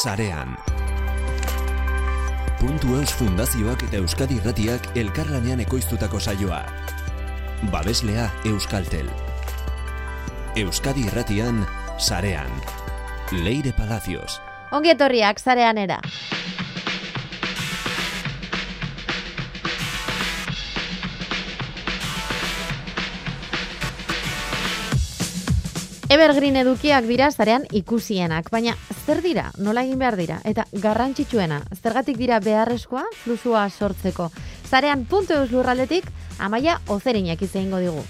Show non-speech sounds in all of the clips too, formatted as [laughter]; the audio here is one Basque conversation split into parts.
Sarean. Puntu Eus Fundazioak eta Euskadi Irratiak elkarlanean ekoiztutako saioa. Babeslea Euskaltel. Euskadi Irratian Sarean. Leire Palacios. Ongi etorriak zarean era. Evergreen edukiak dira zarean ikusienak, baina zer dira, nola egin behar dira, eta garrantzitsuena, zergatik dira beharrezkoa flusua sortzeko. Zarean puntu eus lurraldetik, amaia ozerinak izango digu.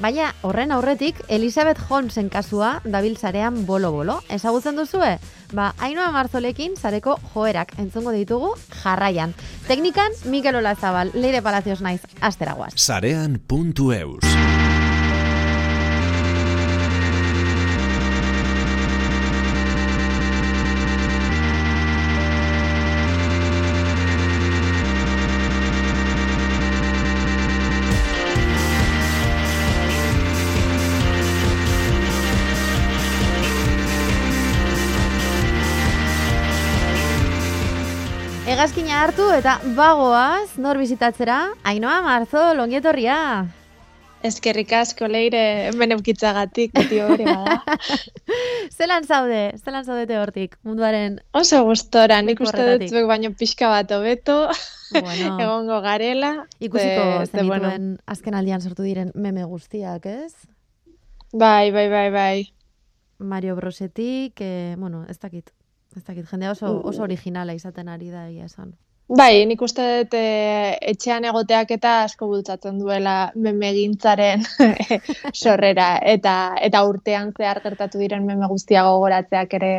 Baina horren aurretik, Elizabeth Holmesen kasua dabil zarean bolo-bolo. Ezagutzen duzue? Ba, hainoa marzolekin zareko joerak entzungo ditugu jarraian. Teknikan, Mikel Olazabal, Leire Palacios naiz, asteragoaz. Sarean.eus Hartu eta bagoaz, nor bizitatzera, Ainoa Marzo, longietorria. Eskerrik asko leire hemen eukitzagatik, beti hori bada. [laughs] zelan zaude, zelan zaudete hortik, munduaren... Oso gustora, nik uste dut zuek baino pixka bat hobeto, Bueno, [laughs] egongo garela. ikusiko ze- ze, zenituen bueno, azken aldian sortu diren meme guztiak, ez? Bai, bai, bai, bai. Mario Brosetik, eh, bueno, ez dakit, ez dakit, jendea oso, oso originala izaten ari da egia esan. Bai, nik uste dut eh, etxean egoteak eta asko bultzatzen duela memegintzaren [laughs] sorrera eta eta urtean zehar gertatu diren meme guztia gogoratzeak ere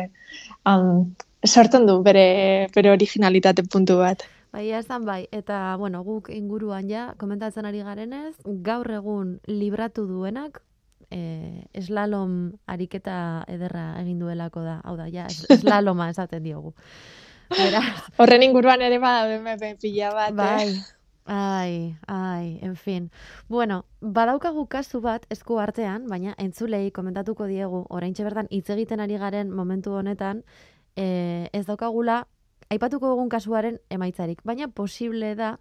um, sortzen du bere bere originalitate puntu bat. Bai, esan bai, eta bueno, guk inguruan ja, komentatzen ari garenez, gaur egun libratu duenak, eh, slalom ariketa ederra egin duelako da, hau da, ja, es- [laughs] slaloma esaten diogu. Horren inguruan ere badaude meme pila bat. bai, Eh? ai, ai, en fin. Bueno, badaukagu kasu bat esku artean, baina entzulei komentatuko diegu, oraintxe bertan hitz egiten ari garen momentu honetan, eh, ez daukagula, aipatuko dugun kasuaren emaitzarik, baina posible da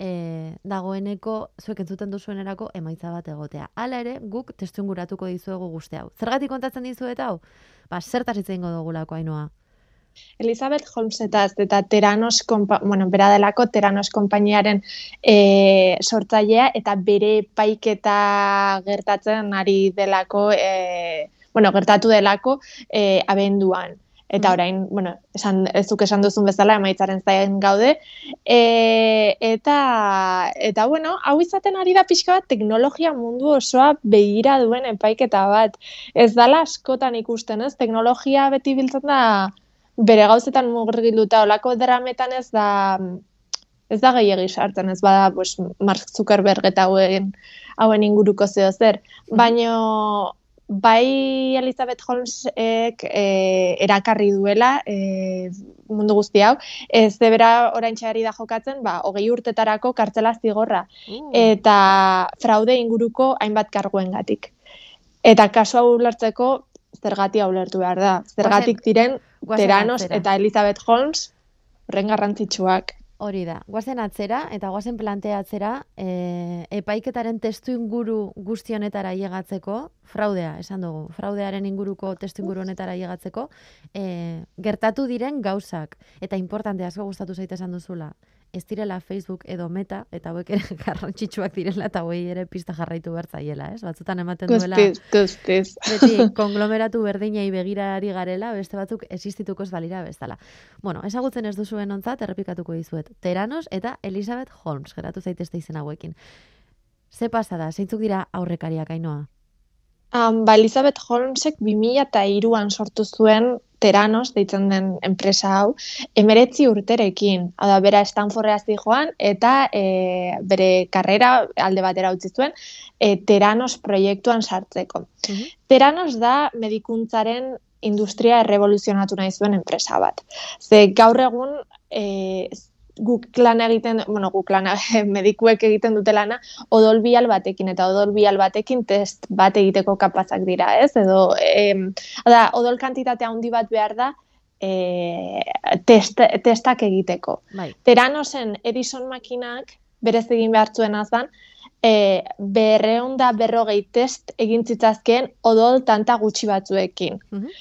e, dagoeneko zuek entzuten duzuenerako emaitza bat egotea. Hala ere, guk testu inguratuko dizuegu guzti hau. Zergatik kontatzen dizuet hau? Ba, zertaz hitz egingo dugulako ainoa. Elizabeth Holmesetaz eta Teranos, bueno, bera delako Teranos konpainiaren e, sortzailea eta bere paiketa gertatzen ari delako, e, bueno, gertatu delako e, abenduan. Eta Mhm. orain, bueno, esan, ez duk esan duzun bezala emaitzaren zain gaude. E, eta, eta, bueno, hau izaten ari da pixka bat teknologia mundu osoa begira duen epaiketa bat. Ez dala askotan ikusten, ez? Teknologia beti biltzen da bere gauzetan murgilduta olako drametan ez da ez da gehiegi sartzen, ez bada pues, Mark Zuckerberg eta hauen, hauen inguruko zeo zer. Baino bai Elizabeth Holmesek e, erakarri duela e, mundu guzti hau, ez de bera oraintxe ari da jokatzen, ba, hogei urtetarako kartzela zigorra Uh, eta fraude inguruko hainbat karguengatik. Eta kasu hau ulertzeko zergatia ulertu behar da. Zergatik diren guazen Teranos eta Elizabeth Holmes horren garrantzitsuak. Hori da, guazen atzera eta guazen planteatzera e, epaiketaren testu inguru guzti honetara llegatzeko, fraudea, esan dugu, fraudearen inguruko testu inguru honetara llegatzeko, e, gertatu diren gauzak, eta importante asko gustatu zaite esan duzula, ez direla Facebook edo meta, eta hauek ere [laughs] garrantzitsuak direla, eta hauei ere pista jarraitu bertzaiela, ez? Batzutan ematen duela guztiz. beti [laughs] konglomeratu berdinei begirari garela, beste batzuk existituko ez balira bezala. Bueno, ezagutzen ez duzuen ontzat, errepikatuko dizuet. Teranos eta Elizabeth Holmes, geratu zaitezte izen hauekin. Ze pasada, zeintzuk dira aurrekariak ainoa? Um, ba, Elizabeth Holmesek 2002an sortu zuen Teranos deitzen den enpresa hau, emeretzi urterekin. Hau da, bera Stanfordera joan eta e, bere karrera alde batera utzi zuen e, Teranos proiektuan sartzeko. Mhm. Teranos da medikuntzaren industria errevoluzionatu nahi zuen enpresa bat. Ze gaur egun e, guk lan egiten, bueno, guk lan [laughs] medikuek egiten dute lana, odol bial batekin, eta odol bial batekin test bat egiteko kapazak dira, ez? Edo, em, da, odol kantitate handi bat behar da, e, test, testak egiteko. Bai. Teranosen Edison makinak, berez egin behar zuen azan, e, berreun da berrogei test egin zitzazkeen odol tanta gutxi batzuekin. Mhm.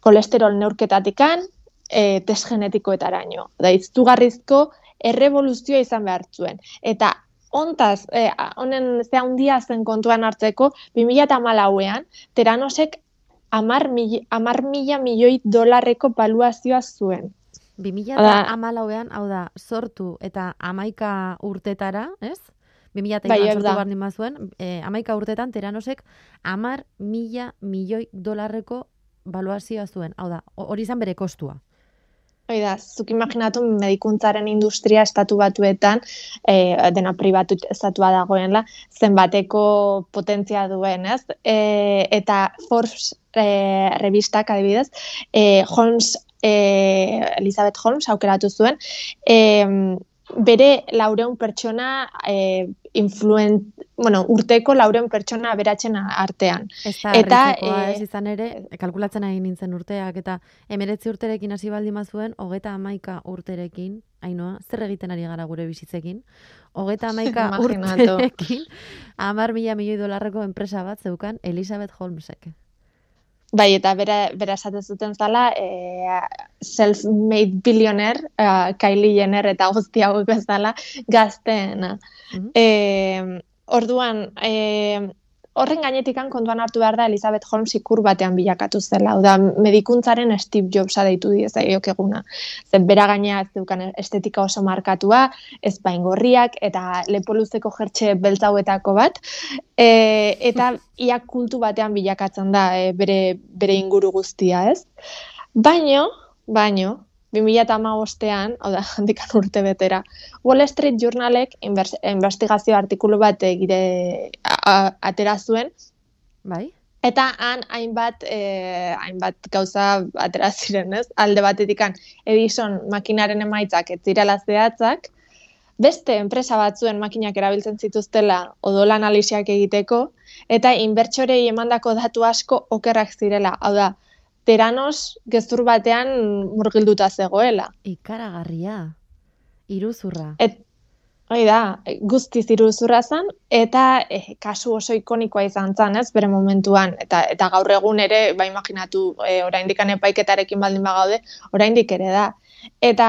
Kolesterol neurketatikan, e, test genetikoetaraino. Da, iztugarrizko errevoluzioa izan behar zuen. Eta ontaz, e, honen ze handia zen kontuan hartzeko, 2008an, teranosek amar, mil, amar mila milioi dolarreko baluazioa zuen. 2000 Hau da- eta amalauean, hau da, sortu eta amaika urtetara, ez? 2000 eta Bai, sortu da. behar nima zuen, e, amaika urtetan teranosek amar mila milioi dolarreko baluazioa zuen. Hau da, ho- hori izan bere kostua. Hoi da, zuk imaginatu medikuntzaren industria estatu batuetan, e, dena pribatu estatua dagoenla, zenbateko potentzia duen, ez? E, eta Forbes e, revistak adibidez, e, Holmes, e, Elizabeth Holmes aukeratu zuen, e, bere laureun pertsona e, influen, bueno, urteko laureun pertsona beratzen artean. Ez da, Eta, eh, ez izan ere, kalkulatzen ari nintzen urteak, eta emeretzi urterekin hasi baldin bazuen, hogeta amaika urterekin, hainoa, zer egiten ari gara gure bizitzekin, hogeta [laughs] amaika urterekin, amar mila milioi dolarreko enpresa bat zeukan Elizabeth Holmesek. Bai, eta bera, bera esaten zuten zala, e, self-made billionaire, uh, Kylie Jenner eta guzti hauek bezala, gazteena. Mhm. E, orduan, e, horren gainetikan kontuan hartu behar da Elizabeth Holmes ikur batean bilakatu zela. Da, medikuntzaren Steve Jobsa deitu diezaiok eguna. Zer bera gainea ez zeukan estetika oso markatua, ez baingorriak eta lepo luzeko jertxe beltzauetako bat. E, eta [laughs] ia kultu batean bilakatzen da e, bere, bere inguru guztia, ez? Baino, baino, 2008an, hau da, [laughs] handikan urte betera, Wall Street Journalek investigazio artikulu bat egire atera zuen, Bai? eta han hainbat, eh, hainbat gauza atera ziren, ez? Alde batetikan Edison makinaren emaitzak ez zirela zehatzak, beste enpresa batzuen makinak erabiltzen zituztela odol analisiak egiteko, eta inbertsorei emandako datu asko okerrak zirela. Hau da, teranos gezur batean murgilduta zegoela. Ikaragarria. Iruzurra. Et, hoi da, guztiz iruzurra zen, eta eh, kasu oso ikonikoa izan zen, ez, bere momentuan, eta eta gaur egun ere, ba imaginatu, eh, oraindik epaiketarekin baldin bagaude, oraindik ere da. Eta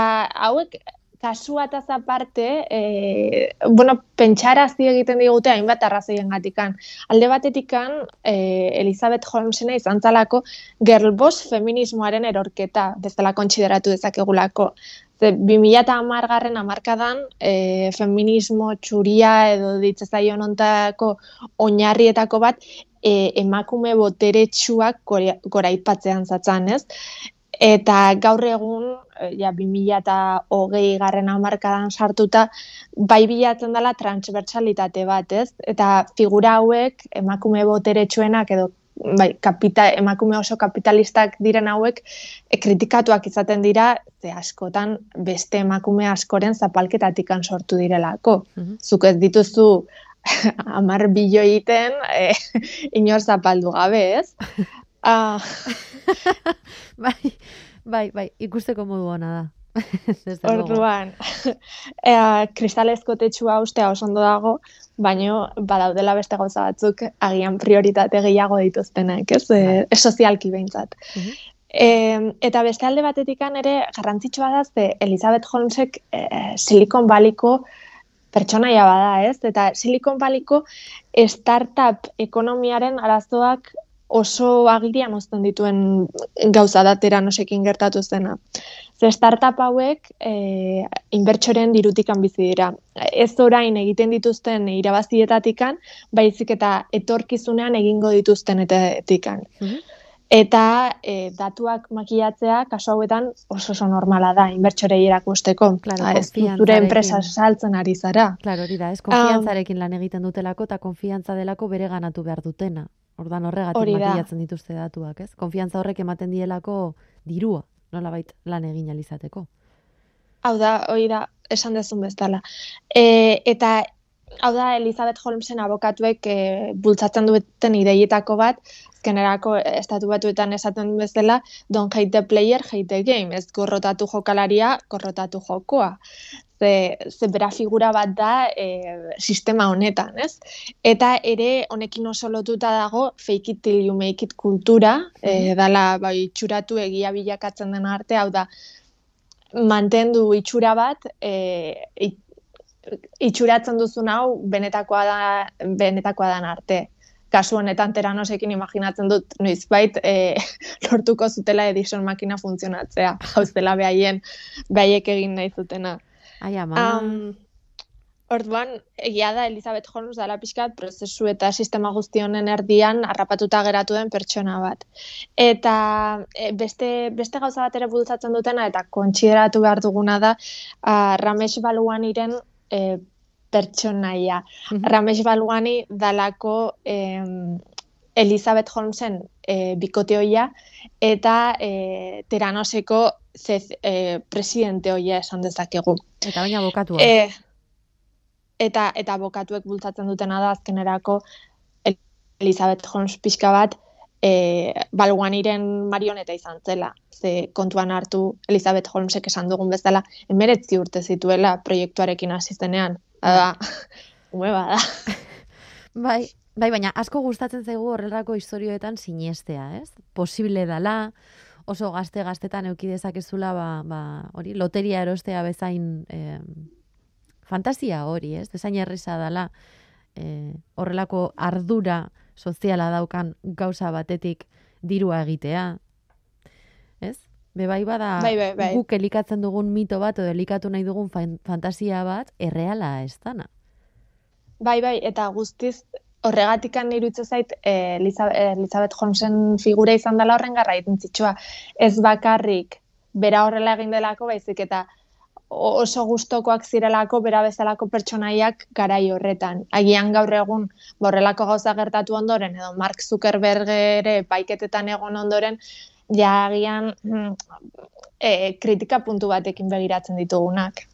hauek kasua eta aparte, e, bueno, pentsarazi egiten digute hainbat arrazoien gatikan. Alde batetikan, e, Elizabeth Holmesena izan zalako girlboss feminismoaren erorketa, bezala kontsideratu dezakegulako. Ze 2010 garren amarkadan e, feminismo txuria edo ditzezaion ontako oinarrietako bat e, emakume boteretsuak gora- goraipatzean zatzan, ez? Eta gaur egun, eh, ja, 2008 garren hamarkadan sartuta, bai bilatzen dela transversalitate bat, ez? Eta figura hauek, emakume boteretsuenak edo bai, kapita, emakume oso kapitalistak diren hauek, e, kritikatuak izaten dira, ze askotan beste emakume askoren zapalketatikan sortu direlako. Mhm. Zuk ez dituzu [laughs] amar bilioi iten, e, [laughs] inor zapaldu gabe, ez? [laughs] Ah, [laughs] Bai, bai, bai, ikusteko modu ona da. [laughs] Orduan, [laughs] ea, kristalezko tetxua ustea oso ondo dago, baino badaudela beste gauza batzuk agian prioritate gehiago dituztenak, ez? E, sozialki behintzat. E, eta beste alde batetikan ere garrantzitsua da ze Elizabeth Holmesek e, Silicon Valleyko pertsonaia bada, ez? Eta Silicon Valleyko startup ekonomiaren arazoak oso agirian uzten dituen gauza da teranosekin gertatu zena. Ze startup hauek e, inbertsoren dirutikan bizi dira. Ez orain egiten dituzten irabazietatikan, baizik eta etorkizunean egingo dituztenetikan. Mhm. Eta e, datuak makilatzea kasu hauetan oso oso normala da inbertsorei erakusteko. Claro, Ah, ez zure enpresa saltzen ari zara. Claro, hori da, ez konfiantzarekin lan egiten dutelako eta konfiantza delako bere ganatu behar dutena. Ordan horregatik makilatzen dituzte datuak, ez? Konfiantza horrek ematen dielako dirua, nolabait lan egin alizateko. Hau da, hori da, esan dezun bezala. E, eta hau da Elizabeth Holmesen abokatuek e, bultzatzen duten ideietako bat, azkenerako estatu batuetan esaten bezala, don't hate the player, hate the game. Ez gorrotatu jokalaria, gorrotatu jokoa. Ze, ze bera figura bat da e, sistema honetan, ez? Eta ere honekin oso lotuta dago fake it till you make it kultura, e, dala bai txuratu egia bilakatzen den arte, hau da mantendu itxura bat, e, itxuratzen duzun hau benetakoa da benetakoa dan arte. Kasu honetan teranosekin imaginatzen dut noizbait e, [laughs] lortuko zutela edison makina funtzionatzea. Hauztela behaien behaiek egin nahi zutena. Ai, ama. Um, Orduan, egia da Elizabeth Holmes dala pixkat prozesu eta sistema guzti honen erdian harrapatuta geratu den pertsona bat. Eta e, beste, beste gauza bat ere bultzatzen dutena eta kontsideratu behar duguna da uh, Ramesh Baluaniren e, pertsonaia. Mm Ramesh Balwani dalako e, Elizabeth Holmesen e, bikoteoia eta e, Teranoseko zez, e, presidente hoia esan dezakegu. Eta baina abokatua. E, eta, eta abokatuek bultzatzen dutena da azkenerako Elizabeth Holmes pixka bat e, balguaniren marioneta izan zela. Ze kontuan hartu Elizabeth Holmesek esan dugun bezala, emeretzi urte zituela proiektuarekin hasi zenean. Ada, [laughs] ume bada. [laughs] bai, bai, baina asko gustatzen zaigu horrelako historioetan sinestea, ez? Posible dala, oso gazte-gaztetan eukidezakezula, ba, ba, hori, loteria erostea bezain eh, fantasia hori, ez? Bezain erresa dala, eh, horrelako ardura, soziala daukan gauza batetik dirua egitea. Ez? Be bai bada bai, bai, bai. guk elikatzen dugun mito bat edo elikatu nahi dugun fantasia bat erreala ez dana. Bai, bai, eta guztiz horregatikan nirutze zait eh, Elizabeth Holmesen figura izan dela horren garra Ez bakarrik bera horrela egin delako, baizik eta oso gustokoak zirelako bera bezalako pertsonaiak garai horretan. Agian gaur egun borrelako gauza gertatu ondoren edo Mark Zuckerberg ere paiketetan egon ondoren ja agian e, kritika puntu batekin begiratzen ditugunak.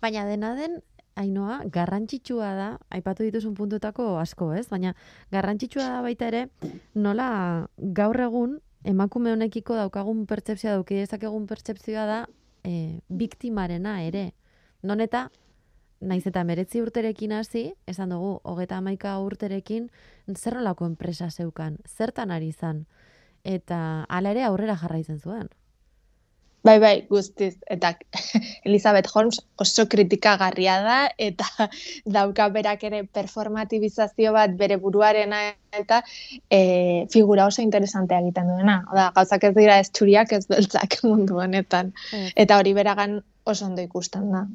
Baina dena den Ainoa, garrantzitsua da, aipatu dituzun puntutako asko, ez? Baina garrantzitsua da baita ere, nola gaur egun emakume honekiko daukagun pertsepzioa dauki egun pertsepzioa da e, biktimarena ere. Non eta, naiz eta meretzi urterekin hasi, esan dugu, hogeta amaika urterekin, zer nolako enpresa zeukan, zertan ari zan, eta ala ere aurrera jarraitzen zuen. Bai, bai, guztiz. Eta [laughs] Elizabeth Holmes oso kritikagarria da, eta [laughs] dauka berak ere performatibizazio bat bere buruarena, eta e, figura oso interesantea egiten duena. Oda, gauzak ez dira ez txuriak ez beltzak [laughs] mundu honetan. Eta hori beragan oso ondo ikusten da.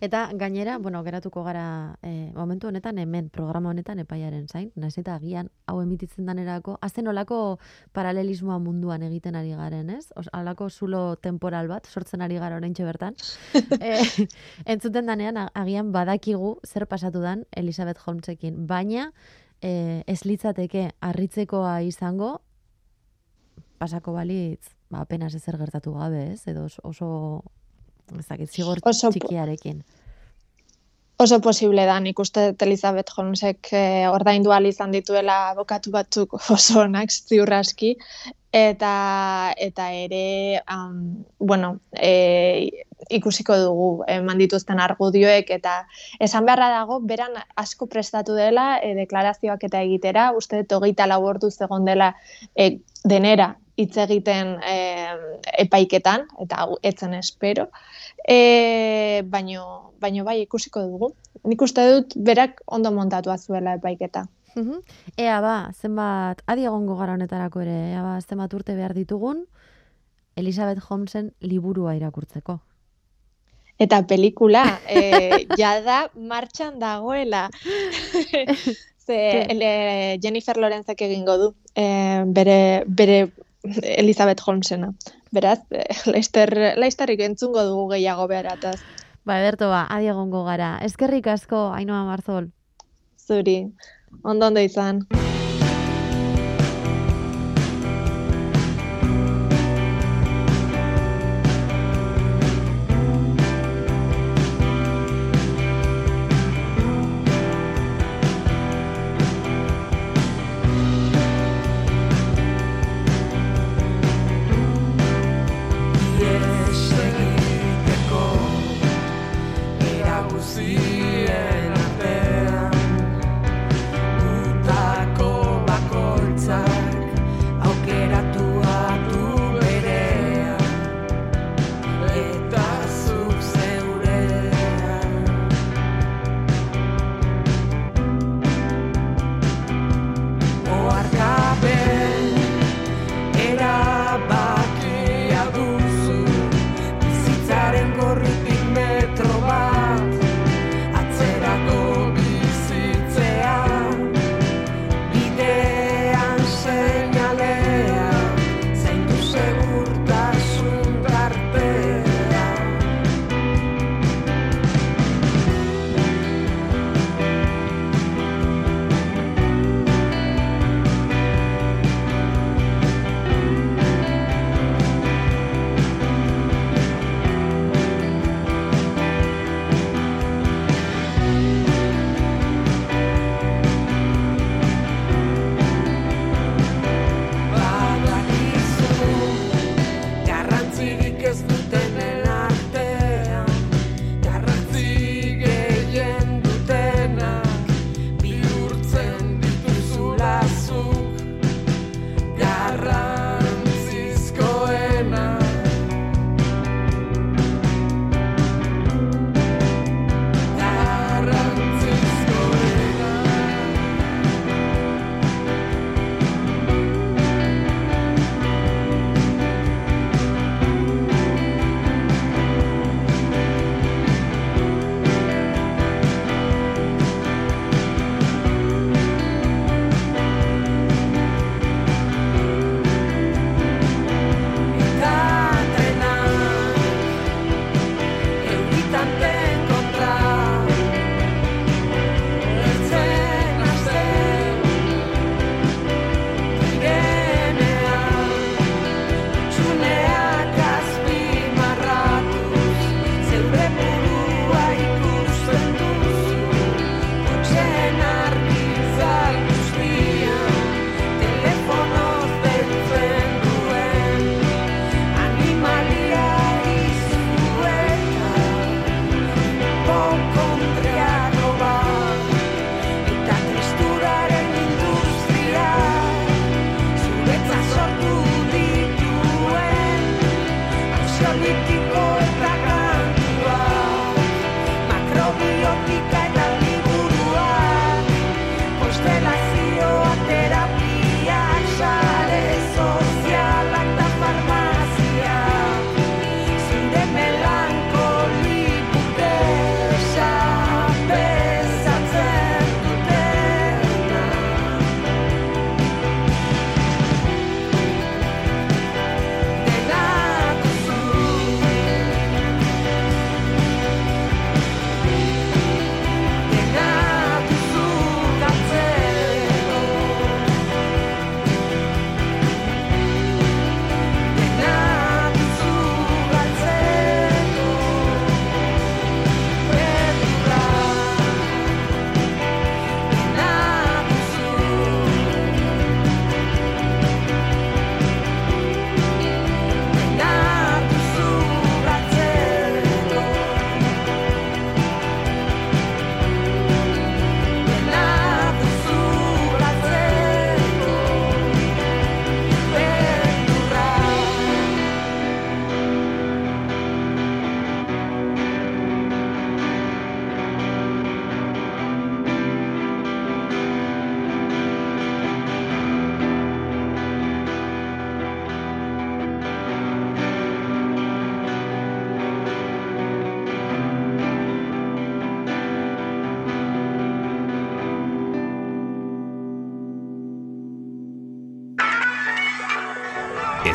Eta gainera, bueno, geratuko gara e, momentu honetan, hemen, programa honetan epaiaren zain, nahiz eta agian hau emititzen danerako, azten olako paralelismoa munduan egiten ari garen, ez? Os, alako zulo temporal bat, sortzen ari gara orain bertan. [laughs] e, entzuten danean, agian badakigu zer pasatu dan Elizabeth Holmesekin, baina e, ez litzateke harritzekoa izango, pasako balitz, ba, apenas ezer gertatu gabe, ez? Edo oso ezakit, zigor oso, txikiarekin. Oso posible da, nik uste Elizabeth Holmesek eh, ordaindu izan dituela abokatu batzuk [laughs] oso onak ziurraski, eta eta ere um, bueno, e, ikusiko dugu eman dituzten argudioek eta esan beharra dago beran asko prestatu dela e, deklarazioak eta egitera uste dut hogeita lau zegon dela e, denera hitz egiten e, epaiketan eta etzen espero e, baino, baino bai ikusiko dugu. Nik uste dut berak ondo montatu zuela epaiketa. Uhum. Ea ba, zenbat, adi egongo gara honetarako ere, ea ba, zenbat urte behar ditugun, Elizabeth Holmesen liburua irakurtzeko. Eta pelikula, e, [laughs] jada martxan dagoela. [laughs] Ze, ele, Jennifer Lorenzek egingo du, e, bere, bere Elizabeth Holmesena. Beraz, Leister, Leisterrik entzungo dugu gehiago beharataz. Ba, Berto, ba, adi egongo gara. Eskerrik asko, Ainoa Marzol. Zuri, ondo ondo izan.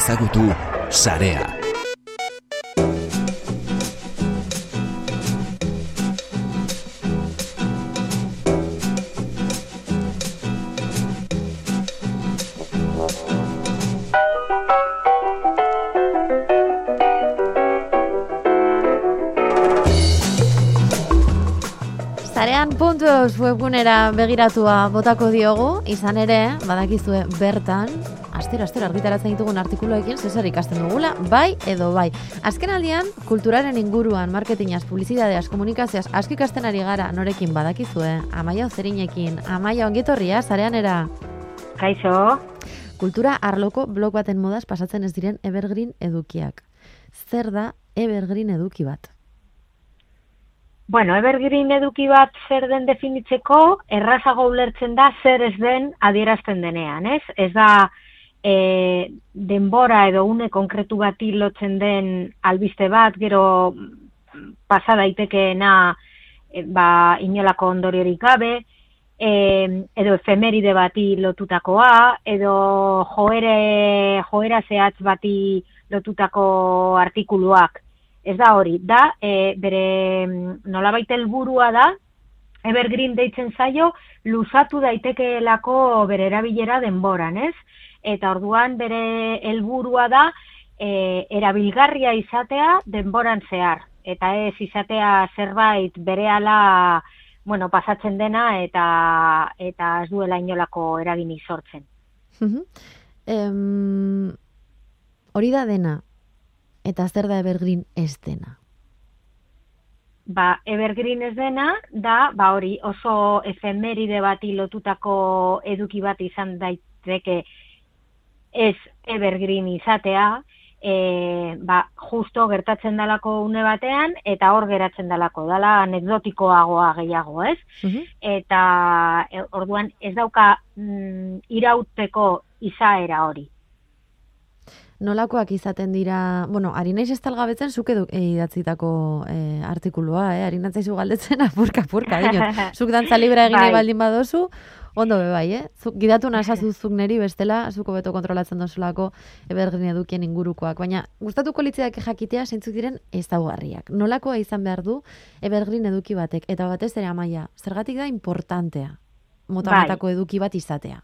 Ezagutu Sarea. Puntuz webgunera begiratua botako diogu, izan ere, badakizue bertan, astero, astero argitaratzen ditugun artikuluekin zesar ikasten dugula, bai edo bai. Azken aldian, kulturaren inguruan, marketingaz, publizidadeaz, komunikazioaz, asko ikasten ari gara norekin badakizue, amaia ozerinekin, amaia ongetorria, zarean era. Kaixo, Kultura arloko blog baten modaz pasatzen ez diren evergreen edukiak. Zer da evergreen eduki bat? bueno, evergreen eduki bat zer den definitzeko, errazago ulertzen da zer ez den adierazten denean, ez? Ez da e, denbora edo une konkretu bati lotzen den albiste bat, gero pasa daitekeena e, ba, inolako ondoriorik gabe, e, edo efemeride bati lotutakoa, edo joere, joera zehatz bati lotutako artikuluak, ez da hori, da, e, bere nolabait helburua da, evergreen deitzen zaio, luzatu daitekeelako bere erabilera denboran, ez? Eta orduan bere helburua da, e, erabilgarria izatea denboran zehar. Eta ez izatea zerbait berehala bueno, pasatzen dena eta eta ez duela inolako eragini sortzen. Em, hori da dena, eta zer da evergreen ez dena? Ba, evergreen ez dena, da, ba hori, oso efemeride bati lotutako eduki bat izan daiteke ez evergreen izatea, e, ba, justo gertatzen dalako une batean, eta hor geratzen dalako, dala anekdotikoagoa gehiago, ez? Mhm. Eta e, orduan ez dauka mm, irauteko izaera hori. Nolakoak izaten dira, bueno, ari naiz ez talgabetzen zuk edu e, idatzitako e, artikulua, eh? ari galdetzen apurka, apurka, dinot. [laughs] Zuk dantza libra egin Bai. baldin badozu, ondo be bai, eh? Zuk gidatu nasazu zuk neri bestela, zuko beto kontrolatzen dozulako evergreen edukien ingurukoak. Baina, gustatuko litzeak jakitea zeintzuk diren ezaugarriak. Nolakoa izan behar du evergreen eduki batek, eta batez ere amaia, zergatik da importantea mota Bai. eduki bat izatea.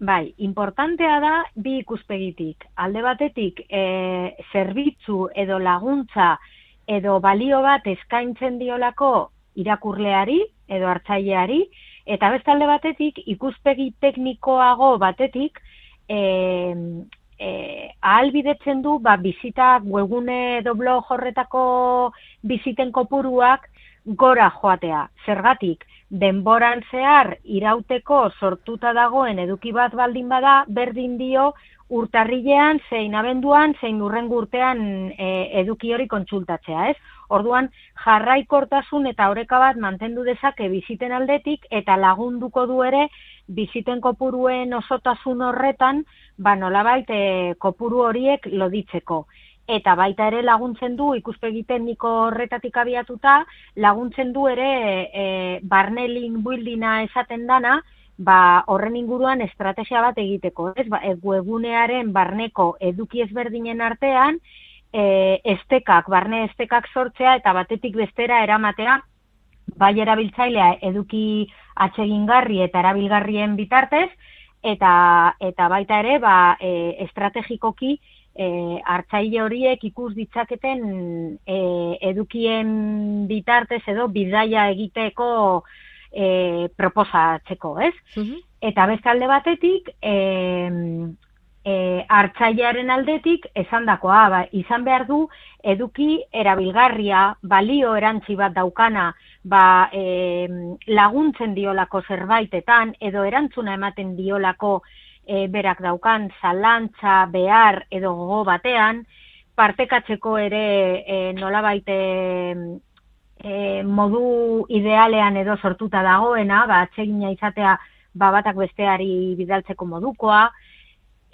Bai, importantea da bi ikuspegitik. Alde batetik, e, zerbitzu edo laguntza edo balio bat eskaintzen diolako irakurleari edo hartzaileari, eta beste alde batetik, ikuspegi teknikoago batetik, e, e, ahalbidetzen du ba, bizita webgune edo blog horretako biziten kopuruak gora joatea. Zergatik, denboran zehar irauteko sortuta dagoen eduki bat baldin bada, berdin dio urtarrilean, zein abenduan, zein urrengo urtean e, eduki hori kontsultatzea, ez? Orduan, jarraikortasun eta oreka bat mantendu dezake biziten aldetik eta lagunduko du ere biziten kopuruen osotasun horretan, ba nolabait e, kopuru horiek loditzeko eta baita ere laguntzen du ikuspegi tekniko horretatik abiatuta, laguntzen du ere e, barne link buildinga esaten dana, ba, horren inguruan estrategia bat egiteko, ez? Ba, e, webunearen barneko eduki ezberdinen artean, e, estekak, barne estekak sortzea eta batetik bestera eramatea, bai erabiltzailea eduki atsegingarri eta erabilgarrien bitartez, eta, eta baita ere, ba, e, estrategikoki, e, hartzaile horiek ikus ditzaketen e, edukien bitartez edo bidaia egiteko e, proposatzeko, ez? Mhm. Eta beste alde batetik, e, e, hartzailearen aldetik esandakoa, ba, izan behar du eduki erabilgarria, balio erantzi bat daukana, ba, e, laguntzen diolako zerbaitetan edo erantzuna ematen diolako e, berak daukan zalantza, behar edo gogo batean, partekatzeko ere e, nolabait e, modu idealean edo sortuta dagoena, ba, atsegina izatea ba, batak besteari bidaltzeko modukoa,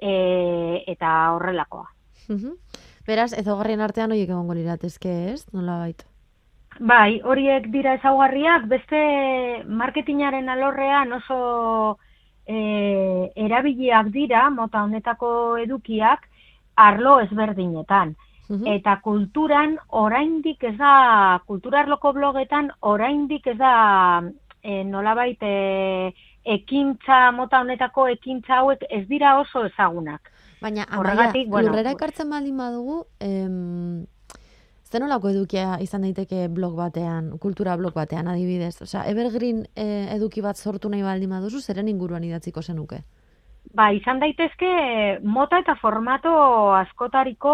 e, eta horrelakoa. Mhm. Beraz, ezaugarrien artean horiek egongo liratezke, ez? Nolabait. Bai, horiek dira ezaugarriak, beste marketingaren alorrean oso e, erabiliak dira, mota honetako edukiak, arlo ezberdinetan. Eta kulturan oraindik ez da, kulturarloko blogetan oraindik ez da e, nolabait e, ekintza mota honetako ekintza hauek ez dira oso ezagunak. Baina, amaia, bueno, lurrera ekartzen baldin badugu, em, zer nolako edukia izan daiteke blog batean, kultura blog batean adibidez? Osea, evergreen eh, eduki bat sortu nahi baldin baduzu, zeren inguruan idatziko zenuke? Ba, izan daitezke mota eta formato askotariko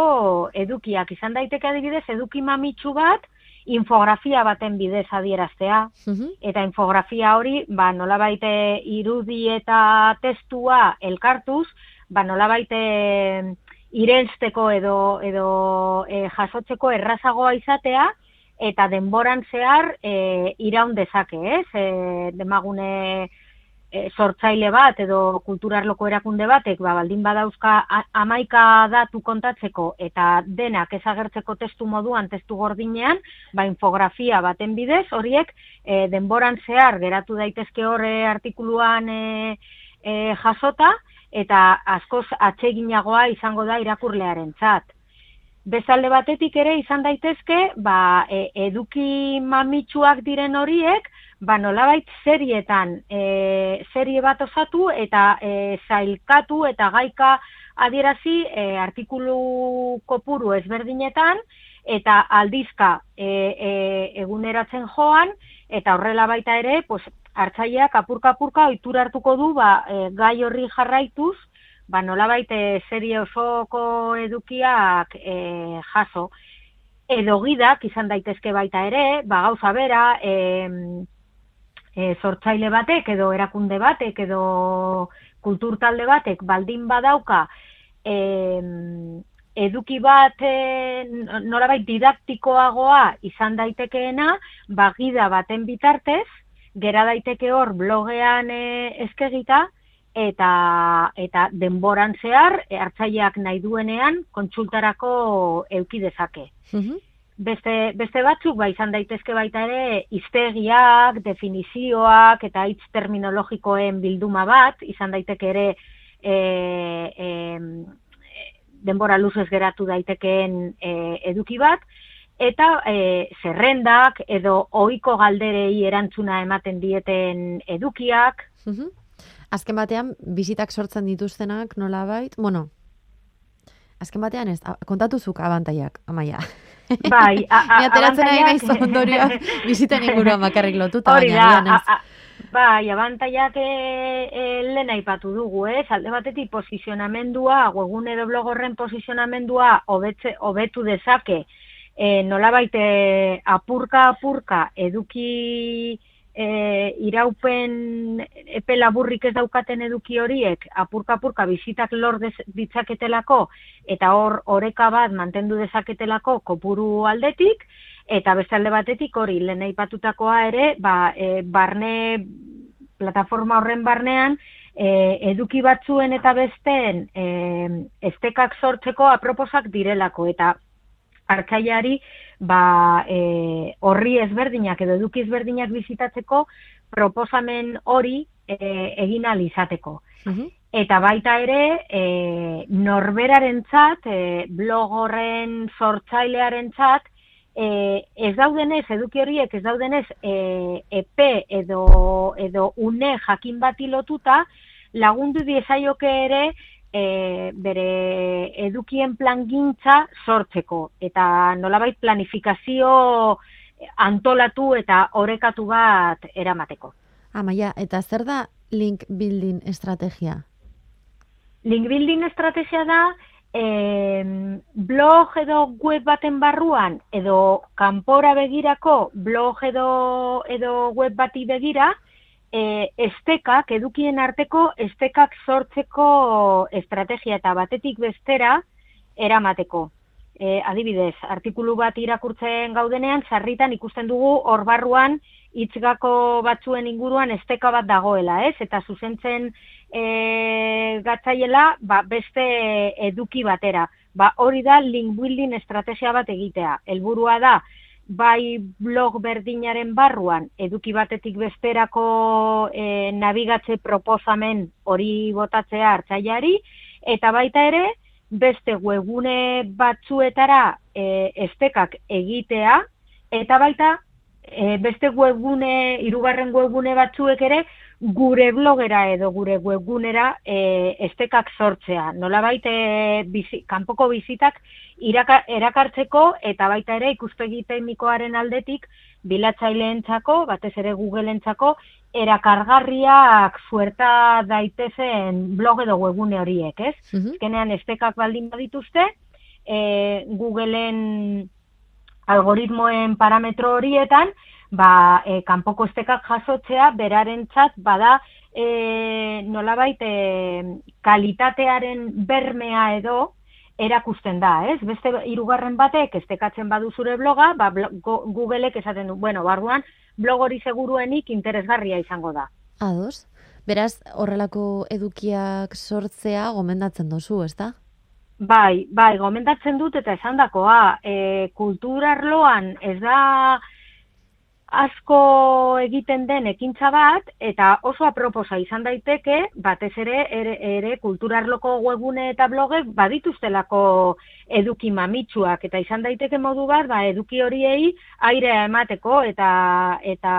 edukiak. Izan daiteke adibidez eduki mamitsu bat infografia baten bidez adieraztea. Mhm. Eta infografia hori, ba, nolabait eh, irudi eta testua elkartuz, ba, nolabait eh, irelsteko edo, edo eh, jasotzeko errazagoa izatea, eta denboran zehar e, iraun dezake, ez? E, demagune e, sortzaile bat edo kulturarloko erakunde batek, ba, baldin badauzka a- amaika datu kontatzeko eta denak ezagertzeko testu moduan, testu gordinean, ba, infografia baten bidez, horiek e, denboran zehar geratu daitezke horre artikuluan e, e, jasota, eta askoz atseginagoa izango da irakurlearen txat. Bezalde batetik ere izan daitezke, ba, e, eduki mamitsuak diren horiek, ba, nolabait serietan e, serie bat osatu eta e, zailkatu eta gaika adierazi e, artikulu kopuru ezberdinetan eta aldizka e, e, eguneratzen joan eta horrela baita ere, pues, hartzaileak apurka-apurka ohitura hartuko du ba, e, gai horri jarraituz, ba, nolabait e, serie osoko edukiak e, jaso. Edo gidak izan daitezke baita ere, ba, gauza bera, e, e, sortzaile batek edo erakunde batek edo kultur talde batek baldin badauka e, eduki bat e, nolabait didaktikoagoa izan daitekeena, ba, gida baten bitartez, gera daiteke hor blogean e, eskegita, eta, eta denboran zehar, e, hartzaileak nahi duenean, kontsultarako euki dezake. Mhm. Beste, beste batzuk ba izan daitezke baita ere hiztegiak, definizioak eta hitz terminologikoen bilduma bat, izan daiteke ere e, e, denbora luzez geratu daitekeen e, eduki bat, eta e, zerrendak edo ohiko galderei erantzuna ematen dieten edukiak, Mhm. Azken batean, bizitak sortzen dituztenak nolabait, bueno, azken batean ez, kontatuzuk abantaiak, amaia. [laughs] bai, a, a, Ni ateratzen ari naiz ondorioak [laughs] biziten inguruan bakarrik lotuta, Hori baina da, bai, abantaiak e, e, lehen aipatu dugu, ez? Alde batetik posizionamendua, webgune edo blog horren posizionamendua hobetze hobetu dezake, e, nolabait e, apurka apurka eduki e, iraupen epe laburrik ez daukaten eduki horiek apurka apurka bizitak lor ditzaketelako eta hor oreka bat mantendu dezaketelako kopuru aldetik eta beste alde batetik hori lehen aipatutakoa ere ba, e, barne plataforma horren barnean e, eduki batzuen eta besteen e, estekak sortzeko aproposak direlako eta hartzaileari ba, e, horri ezberdinak edo eduki ezberdinak bizitatzeko proposamen hori e, egin izateko. Mhm. Eta baita ere, e, norberarentzat, e, blog horren sortzailearentzat, e, ez daudenez, eduki horiek ez daudenez, e, epe edo, edo une jakin bati lotuta, lagundu diezaioke ere e, bere edukien plangintza sortzeko. Eta nolabait planifikazio antolatu eta orekatu bat eramateko. Amaia, eta zer da link building estrategia? Link building estrategia da eh, blog edo web baten barruan edo kanpora begirako blog edo, edo web bati begira eh, estekak, edukien arteko estekak sortzeko estrategia eta batetik bestera eramateko. E, adibidez, artikulu bat irakurtzen gaudenean, sarritan ikusten dugu hor barruan hitzgako batzuen inguruan esteka bat dagoela, ez? Eta zuzentzen e, gatzaiela ba, beste eduki batera. Ba, hori da link building estrategia bat egitea. Helburua da, bai blog berdinaren barruan, eduki batetik besterako e, nabigatze proposamen hori botatzea hartzaileari, eta baita ere, beste webune batzuetara e, estekak egitea, eta baita e, beste webgune, irugarren webgune batzuek ere, gure blogera edo gure webgunera e, estekak sortzea. Nola baita bizi, kanpoko bizitak iraka, erakartzeko eta baita ere ikuspegi teknikoaren aldetik bilatzaileentzako, batez ere Googleentzako erakargarriak suerta daitezen blog edo webgune horiek, ez? Mm -hmm. estekak baldin badituzte, e, Googleen algoritmoen parametro horietan, ba, e, kanpoko estekak jasotzea, beraren txat, bada, e, nolabait, e, kalitatearen bermea edo, erakusten da, ez? Beste hirugarren batek estekatzen badu zure bloga, ba, Googleek esaten du, bueno, barruan, blog hori seguruenik interesgarria izango da. Ados. Beraz, horrelako edukiak sortzea gomendatzen dozu, ez da? Bai, bai, gomendatzen dut eta esan dakoa, e, kulturarloan ez da asko egiten den ekintza bat, eta oso aproposa izan daiteke, batez ere, ere, ere kulturarloko webune eta blogek badituztelako eduki mamitsuak, eta izan daiteke modu bat, ba, eduki horiei airea emateko eta eta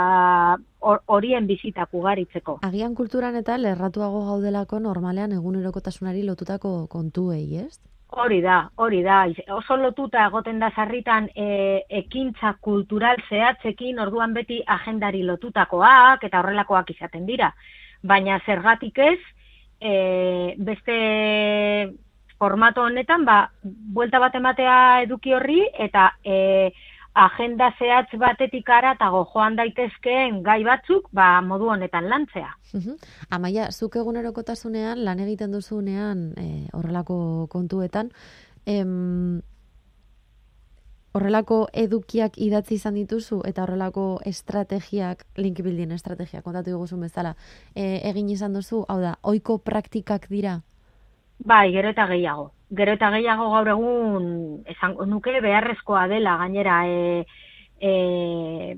horien bizitak ugaritzeko. Agian kulturan eta lerratuago gaudelako normalean egunerokotasunari lotutako kontuei, ez? Hori da, hori da. Oso lotuta egoten da sarritan e, ekintza kultural zehatzekin orduan beti agendari lotutakoak eta horrelakoak izaten dira. Baina zergatik ez, e, beste formato honetan, ba, buelta bat ematea eduki horri eta e, agenda zehatz batetik ara eta joan daitezkeen gai batzuk ba, modu honetan lantzea. Amaia, zuk egunerokotasunean, lan egiten duzunean e, horrelako kontuetan, em, horrelako edukiak idatzi izan dituzu eta horrelako estrategiak, link building estrategiak, kontatu duguzun bezala, e, egin izan duzu, hau da, oiko praktikak dira? Bai, gero eta gehiago gero eta gehiago gaur egun esan nuke beharrezkoa dela gainera e, e,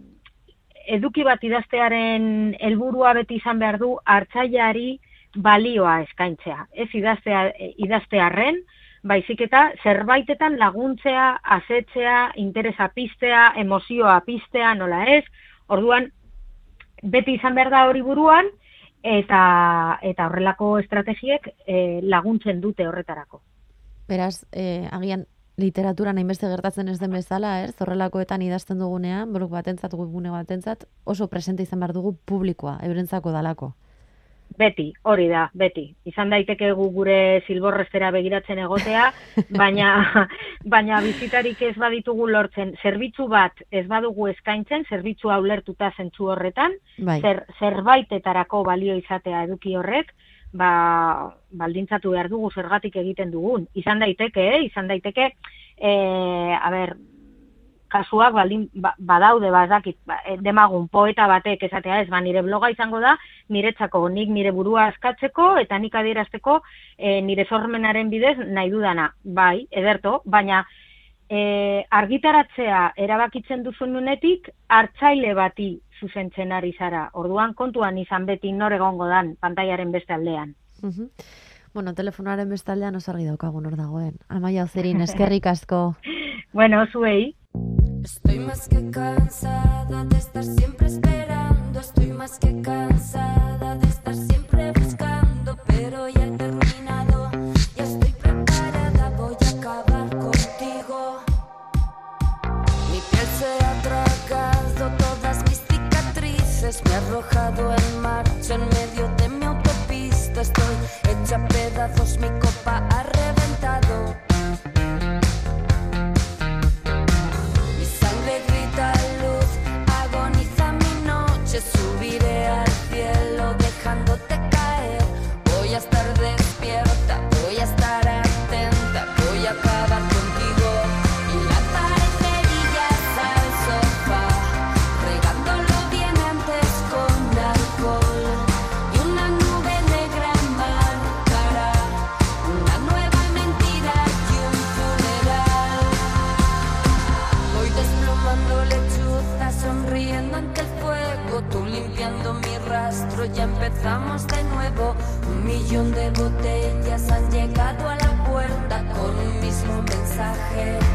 eduki bat idaztearen helburua beti izan behar du hartzaileari balioa eskaintzea. Ez idaztea, idaztearren, baizik eta zerbaitetan laguntzea, asetzea, interesa piztea, emozioa piztea, nola ez. Orduan, beti izan behar da hori buruan, eta, eta horrelako estrategiek e, laguntzen dute horretarako. Beraz, eh, agian literatura hainbeste gertatzen ez den bezala, ez? Zorrelakoetan idazten dugunean, blog batentzat, webgune batentzat, oso presente izan behar dugu publikoa, eurentzako dalako. Beti, hori da, beti. Izan daiteke gu gure silborrestera begiratzen egotea, [laughs] baina baina bizitarik ez baditugu lortzen. Zerbitzu bat ez badugu eskaintzen, zerbitzu hau lertuta zentzu horretan, bai. zer, zerbaitetarako balio izatea eduki horrek, ba, baldintzatu behar dugu zergatik egiten dugun. Izan daiteke, eh? izan daiteke, e, a ber, kasuak baldin, ba, badaude, bazakit, ba, eh, demagun poeta batek esatea ez, ba, nire bloga izango da, niretzako nik nire burua askatzeko, eta nik adierazteko e, nire sormenaren bidez nahi dudana. Bai, ederto, baina e, argitaratzea erabakitzen duzun nunetik, hartzaile bati zuzentzen ari zara. Orduan kontuan izan beti nor egongo dan pantaiaren beste aldean. Bueno, telefonaren beste aldean osargi daukagun hor dagoen. Amaia Ozerin, [laughs] eskerrik asko. bueno, zuei. Estoy más que cansada de estar siempre esperando, estoy más que cansada de estar siempre cicatrices, me ha arrojado en marcha en medio de mi autopista, estoy. Hecha pedazos, mi copa ha millón de botellas han llegado a la puerta con un mismo mensaje.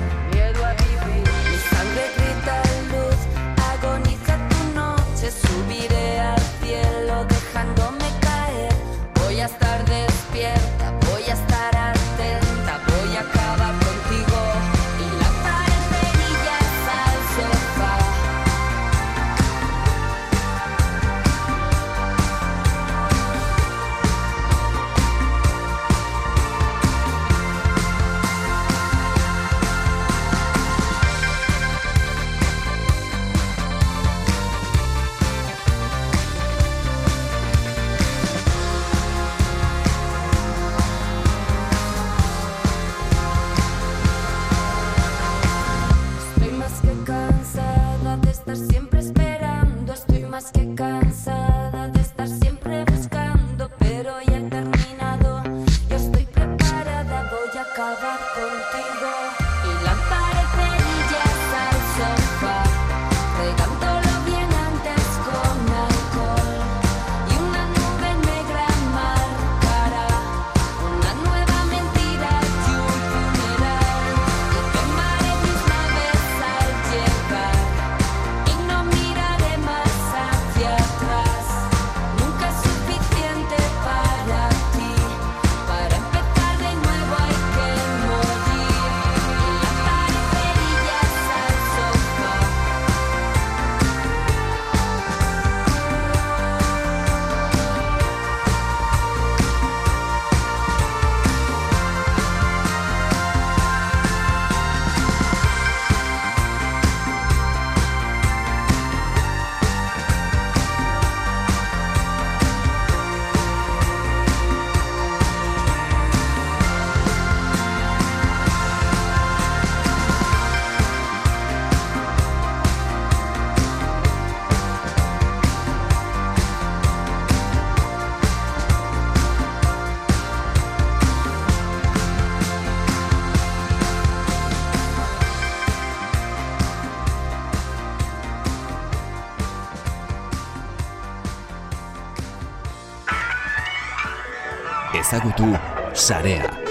Sarea.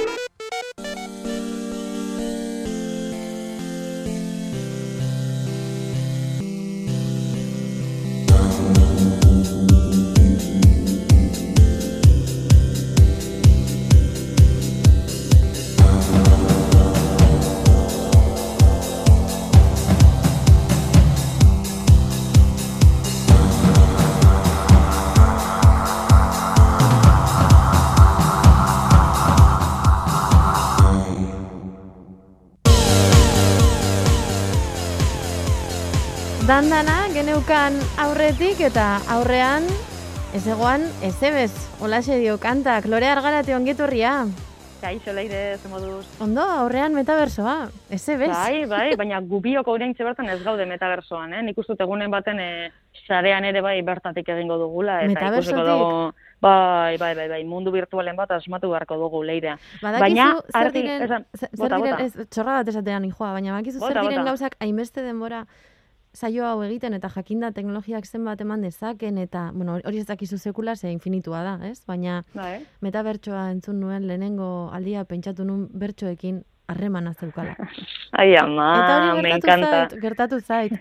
Dandana geneukan aurretik eta aurrean ez egoan ez ebez. Olaxe dio kantak, lore argarate ongetorria. Kaixo leire, ze moduz. Ondo, aurrean metabersoa, ez ebez. Bai, bai, baina gubioko oraintxe bertan ez gaude metabersoan, eh? Nik uste egunen baten e, sarean ere bai bertatik egingo dugula. Eta ikusiko dugu, bai, bai, bai, bai, mundu virtualen bat asmatu beharko dugu leire. Badakizu Baina, zer argi, diren, esan, zer zer bota, diren, bota. ez, txorra bat esatean joa, baina bakizu zer Bota, diren bota. gauzak hainbeste denbora saio hau egiten eta jakinda teknologiak zenbat eman dezaken eta, bueno, hori ez dakizu sekula ze infinitua da, ez? Baina Bai, metabertsoa entzun nuen lehenengo aldia pentsatu nuen bertsoekin harremana zeukala. [laughs] ai ama, me encanta. zait, gertatu zait.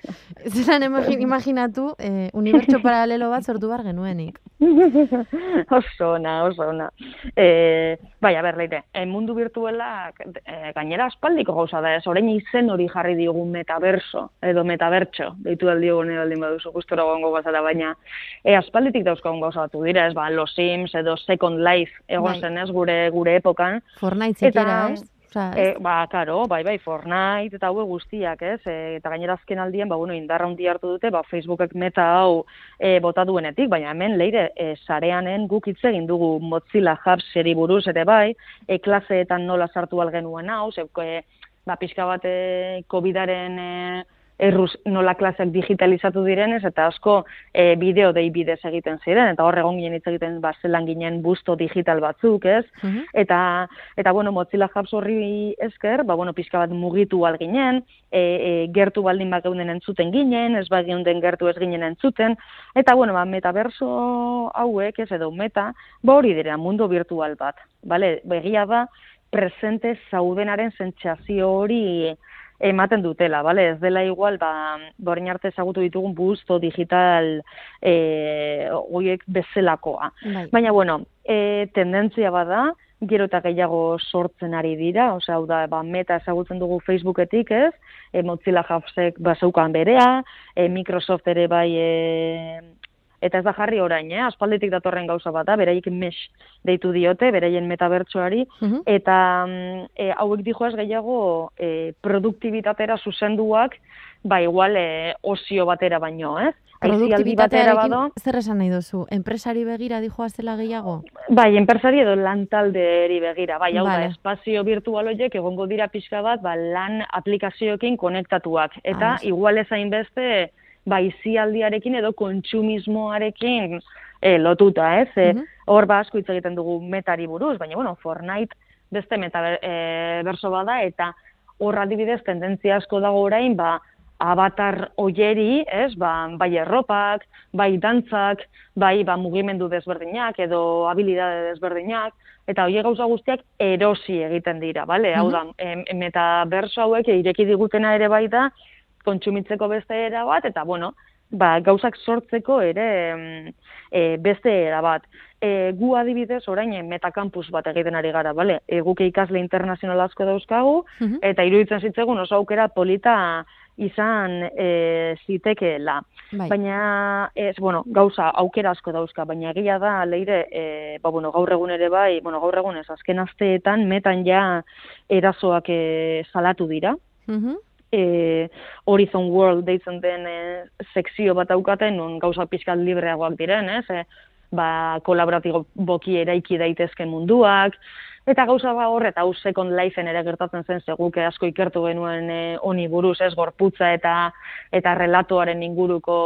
Zeran imagin, [laughs] imaginatu, eh, unibertso paralelo bat sortu bar genuenik. [laughs] oso ona, oso ona. E, bai, a ber, leire, e, mundu virtualak e, gainera aspaldiko gauza da, ez orain izen hori jarri diogun metaverso, edo metabertso, deitu aldi egon baldin baduzu, gustora gongo bazara, baina e, aspalditik dauzkagun gauza batu dira, ez ba, Los Sims edo Second Life egon Bai. zen, ez, gure, gure epokan, Fortnite zikera, ez? Osea, ez? E, ba, karo, bai, bai, Fortnite eta hauek guztiak, ez? E, eta gainera azken aldien, ba, bueno, indarra handia hartu dute, ba, Facebookek meta hau e, bota duenetik, baina hemen leire, e, sareanen guk hitz egin dugu Mozilla Hubs eri buruz ere bai, e, klaseetan nola sartu algenuen hau, ze, e, ba, pixka bat e, COVID-aren e, erruz nola klaseak digitalizatu direnez, eta asko e, bideo dei bidez egiten ziren, eta hor egon ginen hitz egiten, ba, zelan ginen busto digital batzuk, ez? Mhm. Eta, eta bueno, Mozilla Hubs horri esker, ba, bueno, pixka bat mugitu al ginen, e, e, gertu baldin bat geunden entzuten ginen, ez bat geunden gertu ez ginen entzuten, eta, bueno, ba, metaverso hauek, ez edo meta, ba hori dira, mundu virtual bat, bale? Begia da, presente zaudenaren sentsazio hori ematen dutela, bale? Ez dela igual, ba, ba orain arte ezagutu ditugun busto digital e, horiek bezelakoa. Bai. Baina, bueno, e, tendentzia bada, gero eta gehiago sortzen ari dira, osea, hau da, ba, meta ezagutzen dugu Facebooketik, ez? E, Mozilla Hubsek basaukan berea, e, Microsoft ere bai, e, eta ez da jarri orain, eh? aspalditik datorren gauza bat da, beraiek mesh deitu diote, beraien metabertsoari, Mhm. eta mm, e, hauek dijoaz gehiago e, produktibitatera zuzenduak, ba igual e, osio batera baino, ez? Batera Produktibitatearekin bado, zer esan nahi duzu? Enpresari begira dijoa zela gehiago? Bai, enpresari edo lantalderi begira, bai, hau Vale. da, espazio virtual horiek egongo dira pixka bat, ba, lan aplikazioekin konektatuak. Eta Ah, igual ezain beste, ba, izialdiarekin edo kontsumismoarekin e, lotuta, ez? E, Mhm. Hor ba asko hitz egiten dugu metari buruz, baina bueno, Fortnite beste meta e, berso bada eta hor adibidez tendentzia asko dago orain, ba avatar oieri, ez? Ba, bai erropak, bai dantzak, bai ba mugimendu desberdinak edo habilidade desberdinak eta hoie gauza guztiak erosi egiten dira, bale? Hau da, em, metaberso hauek ireki digutena ere bai da kontsumitzeko beste era bat eta bueno, ba, gauzak sortzeko ere em, e, beste era bat. E, gu adibidez orain metakampus bat egiten ari gara, bale? E, guk ikasle internazional asko dauzkagu Mhm. eta iruditzen zitzegun oso aukera polita izan e, zitekeela. Bai. Baina, ez, bueno, gauza aukera asko dauzka, baina egia da, leire, e, ba, bueno, gaur egun ere bai, bueno, gaur egun ez, azken asteetan metan ja erasoak e, salatu dira. Mhm. E, Horizon World deitzen den e, sekzio bat daukaten, non gauza pixkat libreagoak diren, ez? E, ba, kolaboratibo boki eraiki daitezken munduak, Eta gauza ba hor, eta hau Second Lifeen ere gertatzen zen, seguke asko ikertu genuen e, honi buruz, ez, gorputza eta eta relatoaren inguruko,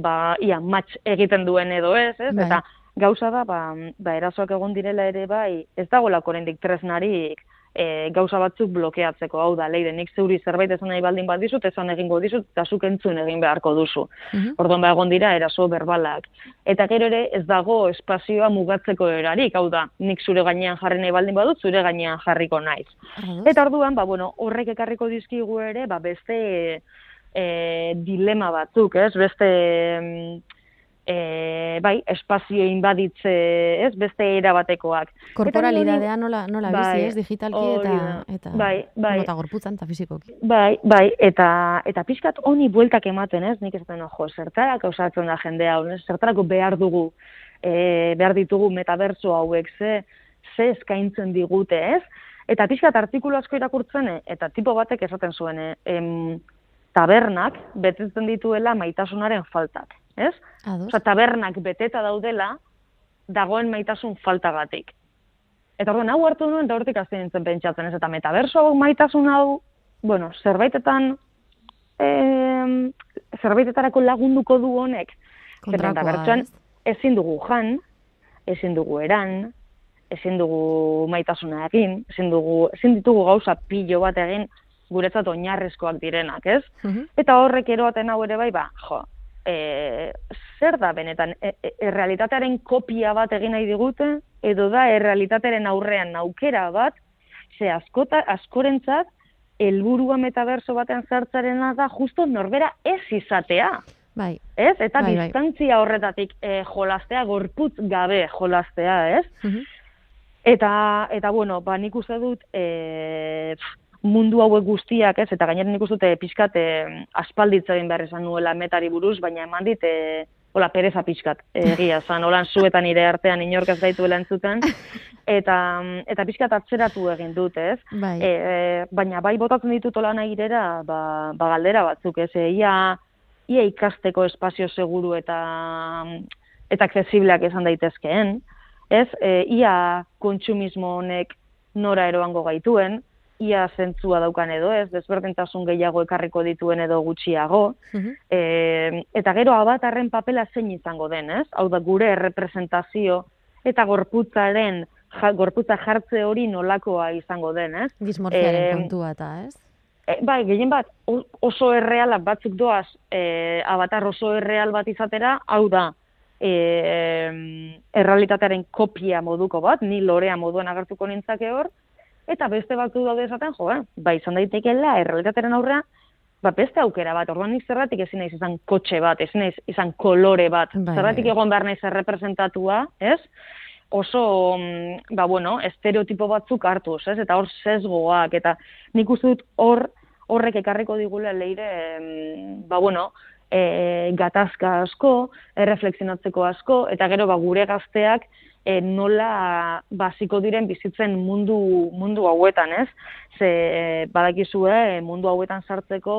ba, ia, match egiten duen edo ez, ez, Bai. eta gauza da, ba, ba, erasoak egon direla ere bai, ez dagoelako oraindik tresnarik e, gauza batzuk blokeatzeko, hau da, leire, nik zeuri zerbait esan nahi baldin badizut, esan egingo dizut, eta zuk entzun egin beharko duzu. Mhm. Orduan ba egon dira eraso berbalak. Eta gero ere ez dago espazioa mugatzeko erarik, hau da, nik zure gainean jarri nahi baldin badut, zure gainean jarriko naiz. Ados? Eta orduan, ba, bueno, horrek ekarriko dizkigu ere, ba, beste e, dilema batzuk, ez? Beste, mm, e, bai, espazio inbaditze, ez? Beste era batekoak. Korporalidadea nola, nola Bai, bizi, ez, digitalki eta, eta, Bai, bai. eta gorputzan eta fizikoki. Bai, bai, eta eta pixkat honi bueltak ematen, ez? Nik esaten jo, zertarako osatzen da jendea? Zertarako behar dugu, e, behar ditugu metaberso hauek, ze, ze eskaintzen digute, ez? Eta pixkat artikulu asko irakurtzen, eh, eta tipo batek esaten zuen, eh, em, tabernak betetzen dituela maitasunaren faltak, ez? Osa, tabernak beteta daudela, dagoen maitasun faltagatik. Eta orduan, hau hartu nuen, eta hortik azten nintzen pentsatzen, ez? Eta metaberso hau maitasun hau, bueno, zerbaitetan, em, zerbaitetarako lagunduko du honek. Kontrakoa, ez? ezin dugu jan, ezin dugu eran, ezin dugu maitasuna egin, ezin dugu, ezin ditugu gauza pilo bat egin guretzat oinarrezkoak direnak, ez? Mhm. Eta horrek eroaten hau ere bai, ba, jo, e, zer da benetan, e, e, errealitatearen kopia bat egin nahi digute, edo da errealitatearen aurrean aukera bat, ze askota, askorentzat, helburua metaberso batean sartzarena da justo norbera ez izatea. Bai, Ez? Eta Bai, bai. distantzia horretatik e, jolastea, gorputz gabe jolastea, ez? Mhm. Eta, eta bueno, ba, nik uste dut, e, mundu hauek guztiak, ez? Eta gainera nik uste pixkat, e, aspalditza egin behar esan nuela metari buruz, baina eman dit, e, hola, pereza pixkat, egia, [laughs] zan, holan zuetan nire artean inork ez gaituela [laughs] entzuten, eta, eta pixkat atzeratu egin dut, ez? bai. E, e, baina bai botatzen ditut hola nahirera, ba, ba galdera batzuk, ez? E, ia, ia ikasteko espazio seguru eta eta accesibleak izan daitezkeen, ez? E, ia kontsumismo honek nora eroango gaituen, ia zentzua daukan edo ez, desberdintasun gehiago ekarriko dituen edo gutxiago, Mhm. e, eta gero abatarren papela zein izango den, ez? Hau da gure errepresentazio eta gorputzaren ja, gorputza jartze hori nolakoa izango den, ez? Dismorfiaren Em, kontua eta, ez? E, bai, gehien bat, oso errealak batzuk doaz, e, avatar oso erreal bat izatera, hau da, e, errealitatearen kopia moduko bat, ni lorea moduan agertuko nintzake hor, eta beste batzu daude esaten, jo, eh, ba, izan daitekeela, errealitatearen aurrean, ba, beste aukera bat, orduan nik zerratik ezin naiz izan kotxe bat, ezin naiz izan kolore bat, Bai, zerratik bai. egon behar naiz errepresentatua, ez? oso, mm, ba, bueno, estereotipo batzuk hartuz, ez? Eta hor sesgoak, eta nik uste dut hor, horrek ekarriko digula leire, em, ba, bueno, e, gatazka asko, erreflexionatzeko asko, eta gero ba, gure gazteak e, nola basiko diren bizitzen mundu, mundu hauetan, ez? Ze e, badakizue mundu hauetan sartzeko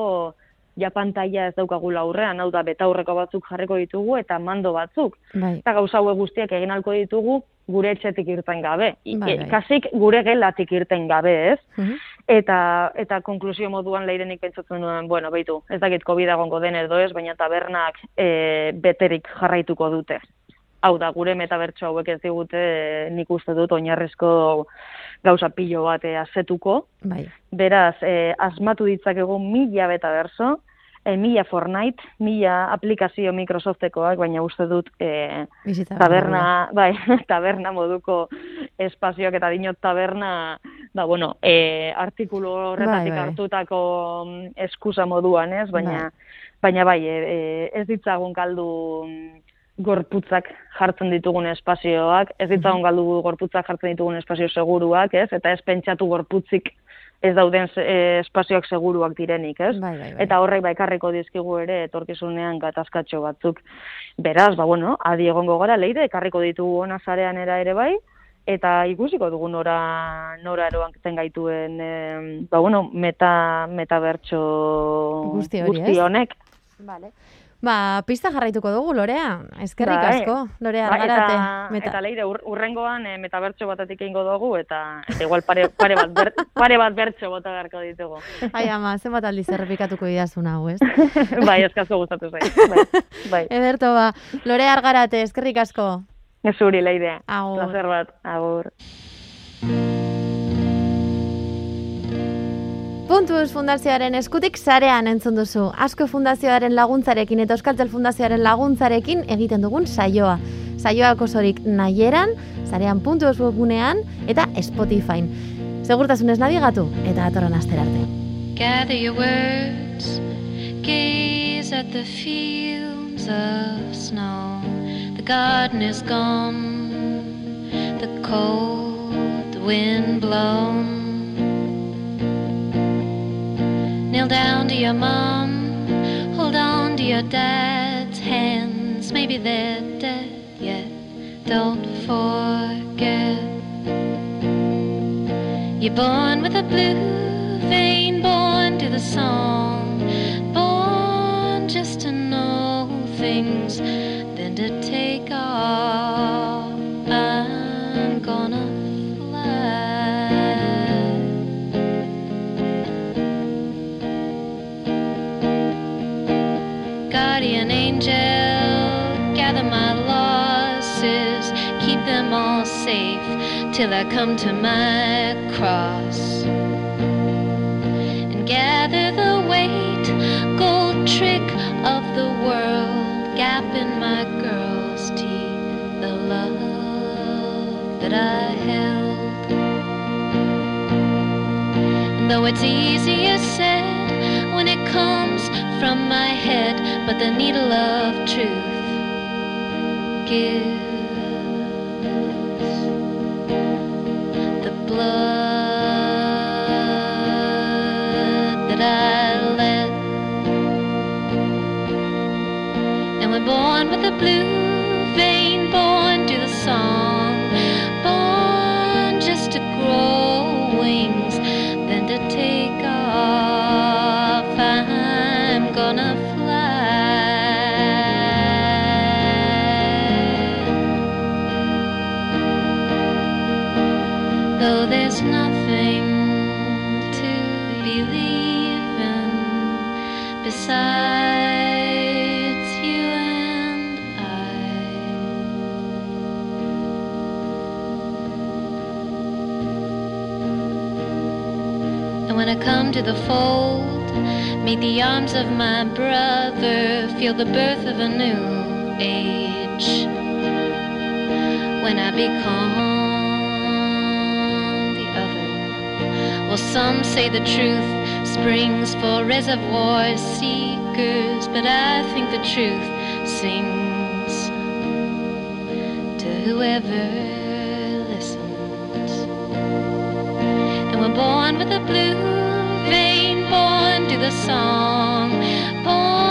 ja pantaila ez daukagula aurrean, hau da betaurreko batzuk jarriko ditugu eta mando batzuk. Bai, Eta gauza hauek guztiak egin alko ditugu gure etxetik irten gabe. Bai, bai. Kasik gure gelatik irten gabe, ez? Mhm. Eta, eta konklusio moduan leirenik pentsatzen nuen, bueno, beitu, ez dakit COVID egongo den edo ez, baina tabernak e, beterik jarraituko dute. Hau da, gure metabertso hauek ez digute nik uste dut oinarrezko gauza pilo bat e, azetuko. bai. Beraz, e, asmatu ditzakegu mila betaberso, e, mila Fortnite, mila aplikazio Microsoftekoak, baina uste dut e, taberna, [laughs] bai, taberna moduko espazioak eta dinot taberna, ba, bueno, e, artikulu horretatik Bai, bai. hartutako mm, eskusa moduan, ez? Baina, baina bai, e, ez ditzagun galdu mm, gorputzak jartzen ditugun espazioak, ez ditzagun galdu gorputzak jartzen ditugun espazio seguruak, ez? Eta ez pentsatu gorputzik ez dauden e, espazioak seguruak direnik, ez? Bai, bai, bai. Eta horrek baikarreko dizkigu ere etorkizunean gatazkatxo batzuk. Beraz, ba bueno, adi egongo gara leire ekarriko ditugu ona zarean era ere bai eta ikusiko dugu nora nora eroan gaituen em, ba bueno, meta metabertso Guzti hori, ez? honek. Vale. Ba, pista jarraituko dugu, Lorea. Eskerrik Bai. asko, Lorea Ba, Argarate. eta, Meta. eta leire ur, urrengoan e, metabertso batetik egingo dugu eta eta igual pare, pare, bat, ber, [laughs] pare bat bertso bota beharko ditugu. Ai, ama, zenbat aldiz errepikatuko idazun hau, ez? [laughs] bai, eskazko gustatu zait. Bai, bai. [laughs] Ederto, ba, Lorea Argarate, eskerrik asko. Ez leire. Agur. Placer bat. Agur. Puntuz Fundazioaren eskutik sarean entzun duzu. Asko Fundazioaren laguntzarekin eta Euskaltel Fundazioaren laguntzarekin egiten dugun saioa. Saioak osorik nahieran, sarean Puntuz webgunean eta Spotifyn. Segurtasunez nabigatu eta datorren astera arte. Gather your words, gaze at the fields of snow. The garden is gone, the cold wind blown. Kneel down to your mom, hold on to your dad's hands. Maybe they're dead yet, don't forget. You're born with a blue vein, born to the song, born just to know things, then to take off. Angel, gather my losses, keep them all safe till I come to my cross. And gather the weight, gold trick of the world, gap in my girl's teeth, the love that I held. And though it's easier said when it comes from my head, but the needle of truth gives the blood that I let. And we're born with a blue The fold, meet the arms of my brother, feel the birth of a new age. When I become the other, well, some say the truth springs for reservoir seekers, but I think the truth sings to whoever listens. And we're born with a blue the song. Born